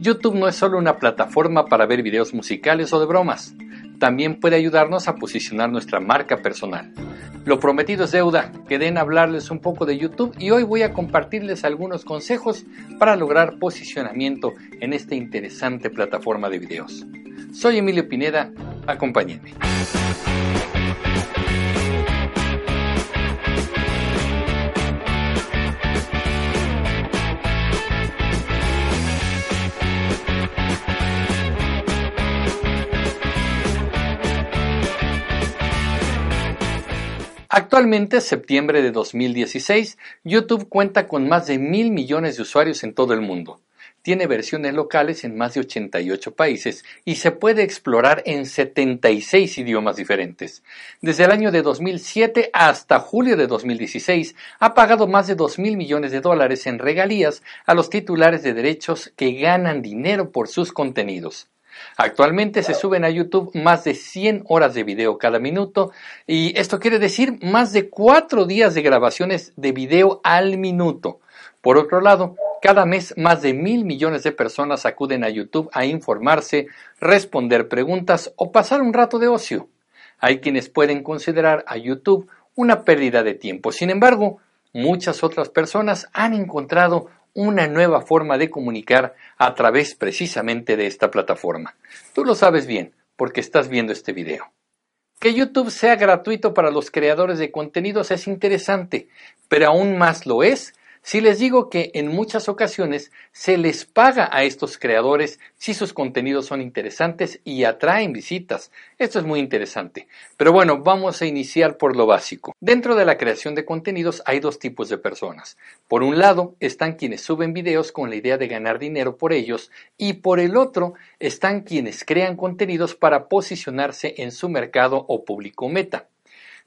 YouTube no es solo una plataforma para ver videos musicales o de bromas, también puede ayudarnos a posicionar nuestra marca personal. Lo prometido es deuda, quedé en hablarles un poco de YouTube y hoy voy a compartirles algunos consejos para lograr posicionamiento en esta interesante plataforma de videos. Soy Emilio Pineda, acompáñenme. Actualmente, septiembre de 2016, YouTube cuenta con más de mil millones de usuarios en todo el mundo. Tiene versiones locales en más de 88 países y se puede explorar en 76 idiomas diferentes. Desde el año de 2007 hasta julio de 2016 ha pagado más de 2 mil millones de dólares en regalías a los titulares de derechos que ganan dinero por sus contenidos. Actualmente se suben a YouTube más de 100 horas de video cada minuto y esto quiere decir más de 4 días de grabaciones de video al minuto. Por otro lado, cada mes más de mil millones de personas acuden a YouTube a informarse, responder preguntas o pasar un rato de ocio. Hay quienes pueden considerar a YouTube una pérdida de tiempo. Sin embargo, muchas otras personas han encontrado una nueva forma de comunicar a través precisamente de esta plataforma. Tú lo sabes bien porque estás viendo este video. Que YouTube sea gratuito para los creadores de contenidos es interesante, pero aún más lo es si les digo que en muchas ocasiones se les paga a estos creadores si sus contenidos son interesantes y atraen visitas. Esto es muy interesante. Pero bueno, vamos a iniciar por lo básico. Dentro de la creación de contenidos hay dos tipos de personas. Por un lado están quienes suben videos con la idea de ganar dinero por ellos y por el otro están quienes crean contenidos para posicionarse en su mercado o público meta.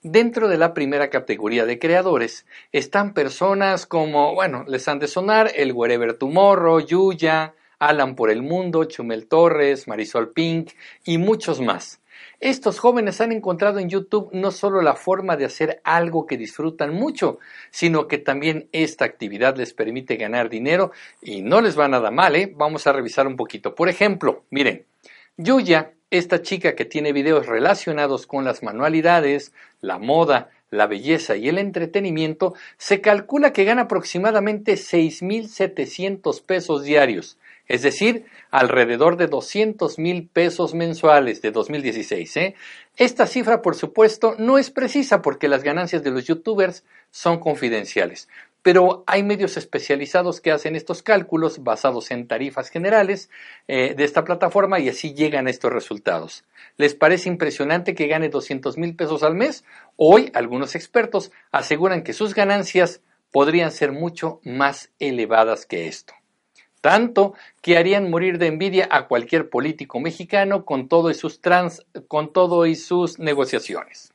Dentro de la primera categoría de creadores están personas como, bueno, les han de sonar el Wherever Tomorrow, Yuya, Alan por el Mundo, Chumel Torres, Marisol Pink y muchos más. Estos jóvenes han encontrado en YouTube no solo la forma de hacer algo que disfrutan mucho, sino que también esta actividad les permite ganar dinero y no les va nada mal, ¿eh? Vamos a revisar un poquito. Por ejemplo, miren, Yuya esta chica que tiene videos relacionados con las manualidades, la moda, la belleza y el entretenimiento, se calcula que gana aproximadamente 6.700 pesos diarios, es decir, alrededor de 200 mil pesos mensuales de 2016. ¿eh? Esta cifra, por supuesto, no es precisa porque las ganancias de los youtubers son confidenciales, pero hay medios especializados que hacen estos cálculos basados en tarifas generales eh, de esta plataforma y así llegan a estos resultados. ¿Les parece impresionante que gane 200 mil pesos al mes? Hoy algunos expertos aseguran que sus ganancias podrían ser mucho más elevadas que esto. Tanto que harían morir de envidia a cualquier político mexicano con todo y sus trans, con todo y sus negociaciones.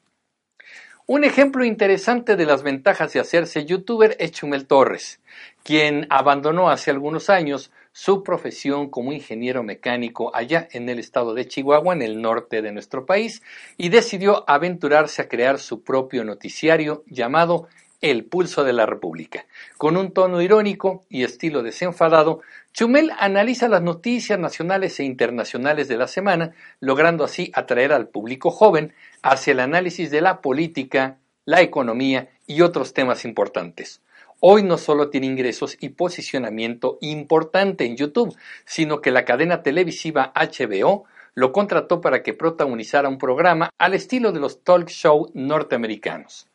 Un ejemplo interesante de las ventajas de hacerse youtuber es Chumel Torres, quien abandonó hace algunos años su profesión como ingeniero mecánico allá en el estado de Chihuahua, en el norte de nuestro país, y decidió aventurarse a crear su propio noticiario llamado El Pulso de la República. Con un tono irónico y estilo desenfadado, Chumel analiza las noticias nacionales e internacionales de la semana, logrando así atraer al público joven hacia el análisis de la política, la economía y otros temas importantes. Hoy no solo tiene ingresos y posicionamiento importante en YouTube, sino que la cadena televisiva HBO lo contrató para que protagonizara un programa al estilo de los talk show norteamericanos.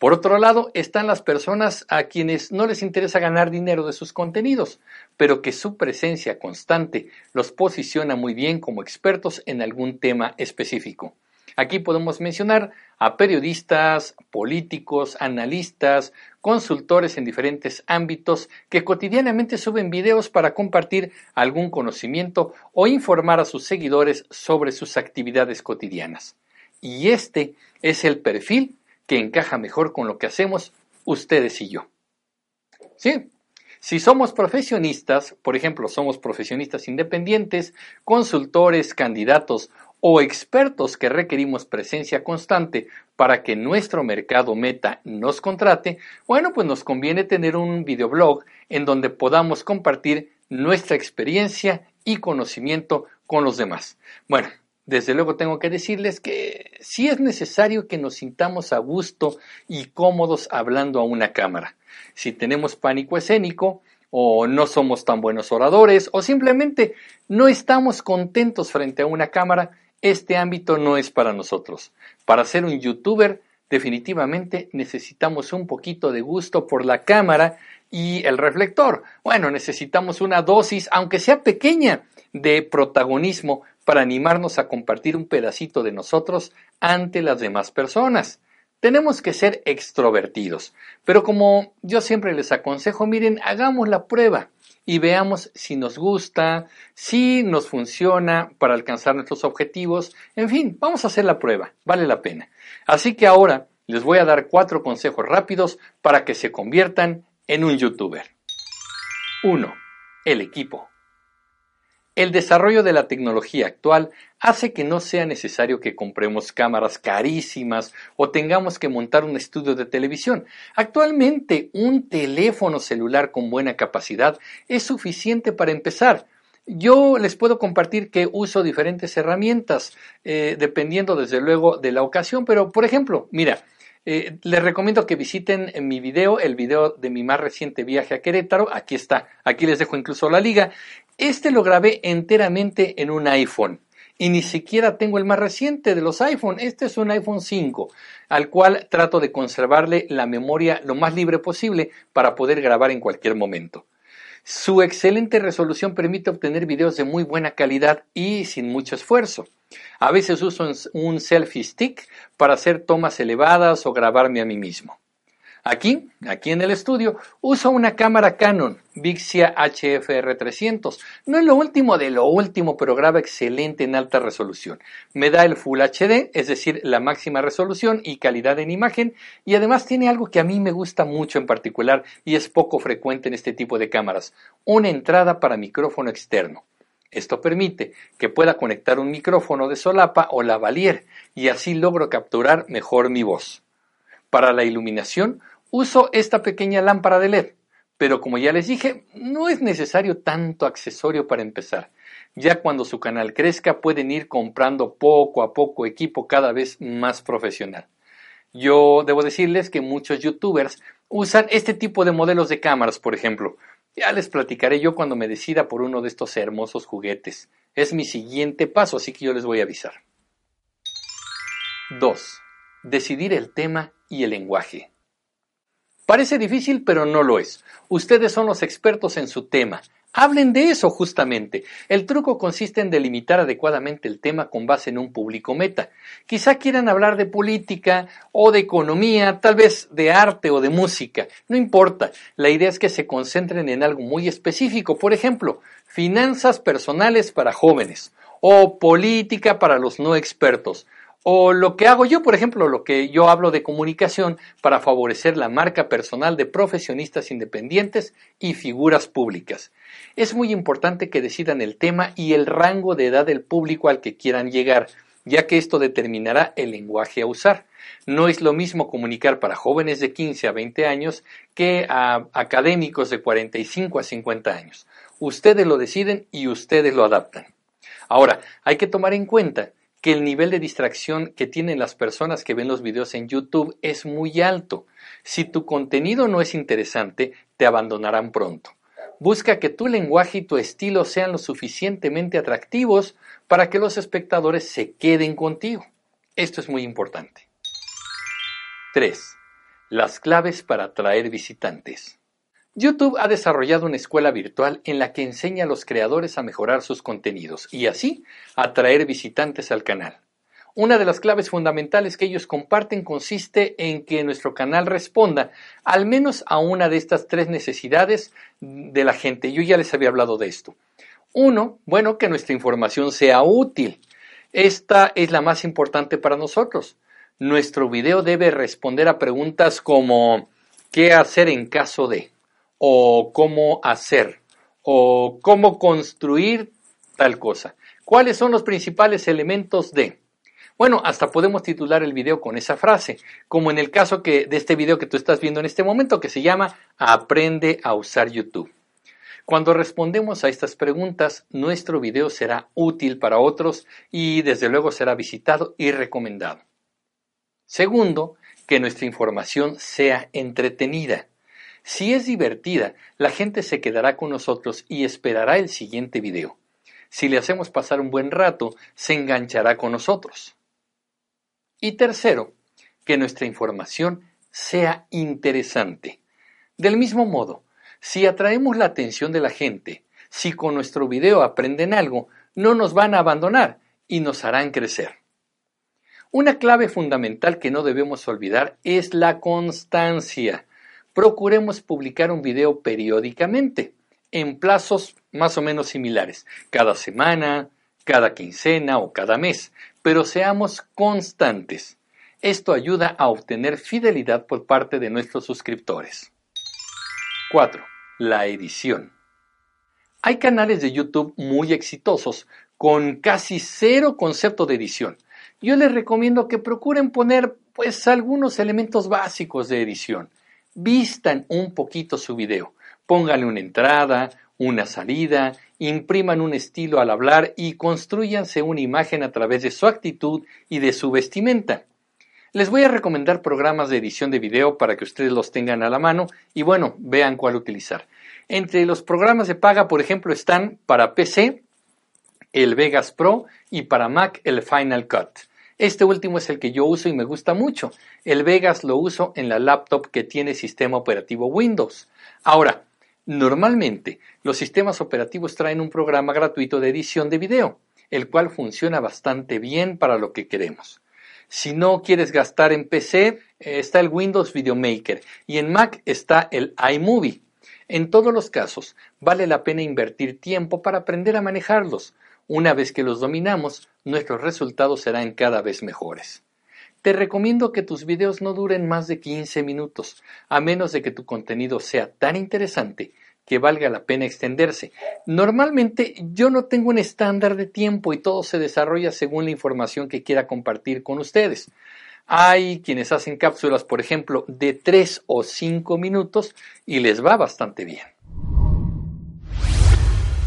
Por otro lado, están las personas a quienes no les interesa ganar dinero de sus contenidos, pero que su presencia constante los posiciona muy bien como expertos en algún tema específico. Aquí podemos mencionar a periodistas, políticos, analistas, consultores en diferentes ámbitos que cotidianamente suben videos para compartir algún conocimiento o informar a sus seguidores sobre sus actividades cotidianas. Y este es el perfil que encaja mejor con lo que hacemos ustedes y yo. ¿Sí? Si somos profesionistas, por ejemplo, somos profesionistas independientes, consultores, candidatos o expertos que requerimos presencia constante para que nuestro mercado meta nos contrate, bueno, pues nos conviene tener un videoblog en donde podamos compartir nuestra experiencia y conocimiento con los demás. Bueno, desde luego tengo que decirles que sí es necesario que nos sintamos a gusto y cómodos hablando a una cámara. Si tenemos pánico escénico, o no somos tan buenos oradores, o simplemente no estamos contentos frente a una cámara, este ámbito no es para nosotros. Para ser un youtuber, definitivamente necesitamos un poquito de gusto por la cámara y el reflector. Bueno, necesitamos una dosis, aunque sea pequeña, de protagonismo para animarnos a compartir un pedacito de nosotros ante las demás personas. Tenemos que ser extrovertidos, pero como yo siempre les aconsejo, miren, hagamos la prueba y veamos si nos gusta, si nos funciona para alcanzar nuestros objetivos. En fin, vamos a hacer la prueba, vale la pena. Así que ahora les voy a dar cuatro consejos rápidos para que se conviertan en un youtuber. 1. El equipo. El desarrollo de la tecnología actual hace que no sea necesario que compremos cámaras carísimas o tengamos que montar un estudio de televisión. Actualmente un teléfono celular con buena capacidad es suficiente para empezar. Yo les puedo compartir que uso diferentes herramientas, eh, dependiendo desde luego de la ocasión, pero por ejemplo, mira, eh, les recomiendo que visiten mi video, el video de mi más reciente viaje a Querétaro. Aquí está, aquí les dejo incluso la liga. Este lo grabé enteramente en un iPhone y ni siquiera tengo el más reciente de los iPhone. Este es un iPhone 5, al cual trato de conservarle la memoria lo más libre posible para poder grabar en cualquier momento. Su excelente resolución permite obtener videos de muy buena calidad y sin mucho esfuerzo. A veces uso un selfie stick para hacer tomas elevadas o grabarme a mí mismo. Aquí, aquí en el estudio, uso una cámara Canon Vixia HFR300. No es lo último de lo último, pero graba excelente en alta resolución. Me da el Full HD, es decir, la máxima resolución y calidad en imagen, y además tiene algo que a mí me gusta mucho en particular y es poco frecuente en este tipo de cámaras, una entrada para micrófono externo. Esto permite que pueda conectar un micrófono de solapa o lavalier y así logro capturar mejor mi voz. Para la iluminación uso esta pequeña lámpara de LED, pero como ya les dije, no es necesario tanto accesorio para empezar. Ya cuando su canal crezca pueden ir comprando poco a poco equipo cada vez más profesional. Yo debo decirles que muchos youtubers usan este tipo de modelos de cámaras, por ejemplo, ya les platicaré yo cuando me decida por uno de estos hermosos juguetes. Es mi siguiente paso, así que yo les voy a avisar. 2. Decidir el tema y el lenguaje. Parece difícil, pero no lo es. Ustedes son los expertos en su tema. Hablen de eso justamente. El truco consiste en delimitar adecuadamente el tema con base en un público meta. Quizá quieran hablar de política o de economía, tal vez de arte o de música. No importa. La idea es que se concentren en algo muy específico. Por ejemplo, finanzas personales para jóvenes o política para los no expertos. O lo que hago yo, por ejemplo, lo que yo hablo de comunicación para favorecer la marca personal de profesionistas independientes y figuras públicas. Es muy importante que decidan el tema y el rango de edad del público al que quieran llegar, ya que esto determinará el lenguaje a usar. No es lo mismo comunicar para jóvenes de 15 a 20 años que a académicos de 45 a 50 años. Ustedes lo deciden y ustedes lo adaptan. Ahora, hay que tomar en cuenta que el nivel de distracción que tienen las personas que ven los videos en YouTube es muy alto. Si tu contenido no es interesante, te abandonarán pronto. Busca que tu lenguaje y tu estilo sean lo suficientemente atractivos para que los espectadores se queden contigo. Esto es muy importante. 3. Las claves para atraer visitantes. YouTube ha desarrollado una escuela virtual en la que enseña a los creadores a mejorar sus contenidos y así atraer visitantes al canal. Una de las claves fundamentales que ellos comparten consiste en que nuestro canal responda al menos a una de estas tres necesidades de la gente. Yo ya les había hablado de esto. Uno, bueno, que nuestra información sea útil. Esta es la más importante para nosotros. Nuestro video debe responder a preguntas como ¿qué hacer en caso de? O cómo hacer o cómo construir tal cosa. ¿Cuáles son los principales elementos de? Bueno, hasta podemos titular el video con esa frase, como en el caso que, de este video que tú estás viendo en este momento, que se llama Aprende a usar YouTube. Cuando respondemos a estas preguntas, nuestro video será útil para otros y desde luego será visitado y recomendado. Segundo, que nuestra información sea entretenida. Si es divertida, la gente se quedará con nosotros y esperará el siguiente video. Si le hacemos pasar un buen rato, se enganchará con nosotros. Y tercero, que nuestra información sea interesante. Del mismo modo, si atraemos la atención de la gente, si con nuestro video aprenden algo, no nos van a abandonar y nos harán crecer. Una clave fundamental que no debemos olvidar es la constancia. Procuremos publicar un video periódicamente, en plazos más o menos similares, cada semana, cada quincena o cada mes, pero seamos constantes. Esto ayuda a obtener fidelidad por parte de nuestros suscriptores. 4. La edición. Hay canales de YouTube muy exitosos con casi cero concepto de edición. Yo les recomiendo que procuren poner pues algunos elementos básicos de edición. Vistan un poquito su video. Pónganle una entrada, una salida, impriman un estilo al hablar y construyanse una imagen a través de su actitud y de su vestimenta. Les voy a recomendar programas de edición de video para que ustedes los tengan a la mano y bueno, vean cuál utilizar. Entre los programas de paga, por ejemplo, están para PC el Vegas Pro y para Mac el Final Cut. Este último es el que yo uso y me gusta mucho. El Vegas lo uso en la laptop que tiene sistema operativo Windows. Ahora, normalmente los sistemas operativos traen un programa gratuito de edición de video, el cual funciona bastante bien para lo que queremos. Si no quieres gastar en PC, eh, está el Windows Video Maker y en Mac está el iMovie. En todos los casos, vale la pena invertir tiempo para aprender a manejarlos. Una vez que los dominamos, nuestros resultados serán cada vez mejores. Te recomiendo que tus videos no duren más de 15 minutos, a menos de que tu contenido sea tan interesante que valga la pena extenderse. Normalmente yo no tengo un estándar de tiempo y todo se desarrolla según la información que quiera compartir con ustedes. Hay quienes hacen cápsulas, por ejemplo, de 3 o 5 minutos y les va bastante bien.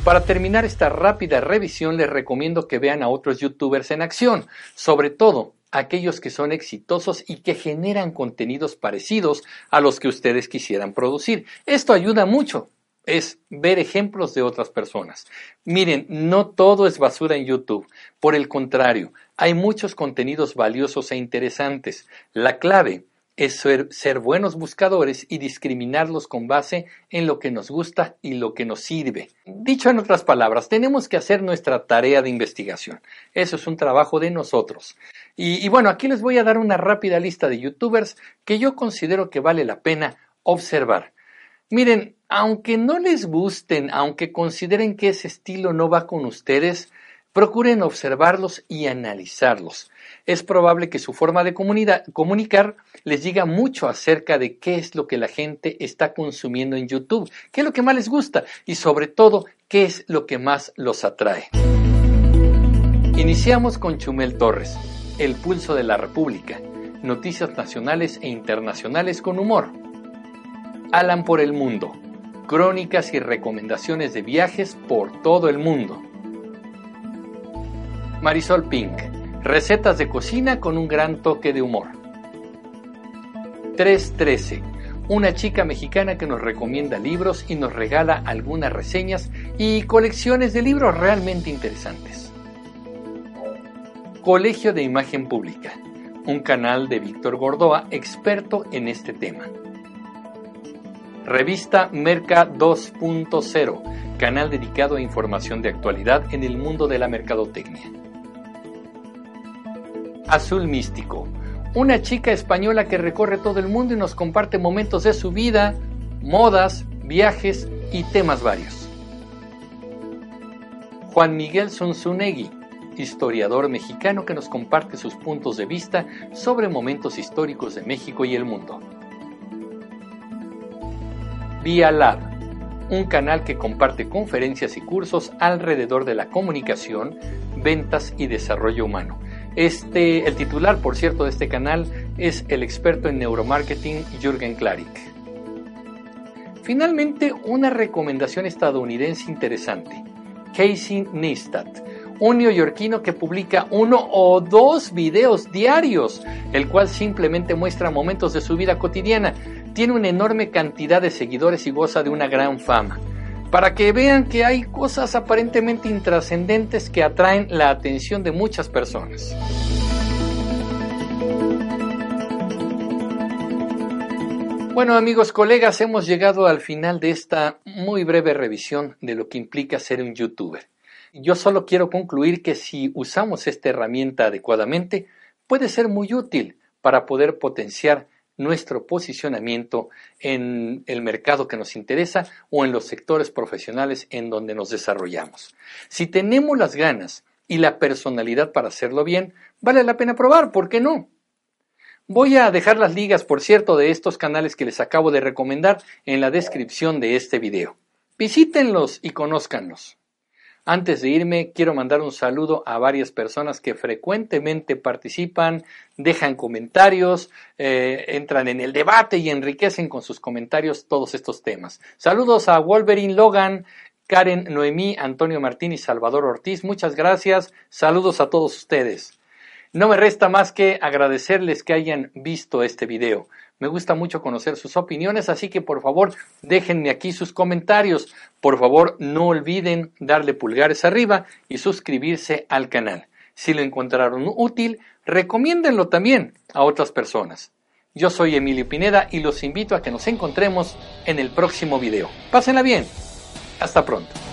Para terminar esta rápida revisión les recomiendo que vean a otros youtubers en acción, sobre todo aquellos que son exitosos y que generan contenidos parecidos a los que ustedes quisieran producir. Esto ayuda mucho es ver ejemplos de otras personas. Miren, no todo es basura en YouTube. Por el contrario, hay muchos contenidos valiosos e interesantes. La clave es ser, buenos buscadores y discriminarlos con base en lo que nos gusta y lo que nos sirve. Dicho en otras palabras, tenemos que hacer nuestra tarea de investigación. Eso es un trabajo de nosotros. y bueno, aquí les voy a dar una rápida lista de youtubers que yo considero que vale la pena observar. Miren, aunque no les gusten, aunque consideren que ese estilo no va con ustedes, procuren observarlos y analizarlos. Es probable que su forma de comunicar les diga mucho acerca de qué es lo que la gente está consumiendo en YouTube, qué es lo que más les gusta y sobre todo qué es lo que más los atrae. Iniciamos con Chumel Torres, El Pulso de la República, noticias nacionales e internacionales con humor. Alan por el Mundo. Crónicas y recomendaciones de viajes por todo el mundo. Marisol Pink. Recetas de cocina con un gran toque de humor. 313. Una chica mexicana que nos recomienda libros y nos regala algunas reseñas y colecciones de libros realmente interesantes. Colegio de Imagen Pública. Un canal de Víctor Gordoa, experto en este tema. Revista Merca 2.0, canal dedicado a información de actualidad en el mundo de la mercadotecnia. Azul Místico, una chica española que recorre todo el mundo y nos comparte momentos de su vida, modas, viajes y temas varios. Juan Miguel Zunzunegui, historiador mexicano que nos comparte sus puntos de vista sobre momentos históricos de México y el mundo. Via Lab, un canal que comparte conferencias y cursos alrededor de la comunicación, ventas y desarrollo humano. Este, el titular, por cierto, de este canal es el experto en neuromarketing Jürgen Klarik. Finalmente, una recomendación estadounidense interesante. Casey Neistat, un neoyorquino que publica uno o dos videos diarios, el cual simplemente muestra momentos de su vida cotidiana. Tiene una enorme cantidad de seguidores y goza de una gran fama. Para que vean que hay cosas aparentemente intrascendentes que atraen la atención de muchas personas. Bueno amigos, colegas, hemos llegado al final de esta muy breve revisión de lo que implica ser un youtuber. Yo solo quiero concluir que si usamos esta herramienta adecuadamente, puede ser muy útil para poder potenciar nuestro posicionamiento en el mercado que nos interesa o en los sectores profesionales en donde nos desarrollamos. Si tenemos las ganas y la personalidad para hacerlo bien, vale la pena probar, ¿por qué no? Voy a dejar las ligas, por cierto, de estos canales que les acabo de recomendar en la descripción de este video. Visítenlos y conózcanlos. Antes de irme, quiero mandar un saludo a varias personas que frecuentemente participan, dejan comentarios, eh, entran en el debate y enriquecen con sus comentarios todos estos temas. Saludos a Wolverine Logan, Karen Noemí, Antonio Martín y Salvador Ortiz. Muchas gracias. Saludos a todos ustedes. No me resta más que agradecerles que hayan visto este video. Me gusta mucho conocer sus opiniones, así que por favor déjenme aquí sus comentarios. Por favor no olviden darle pulgares arriba y suscribirse al canal. Si lo encontraron útil, recomiéndenlo también a otras personas. Yo soy Emilio Pineda y los invito a que nos encontremos en el próximo video. Pásenla bien. Hasta pronto.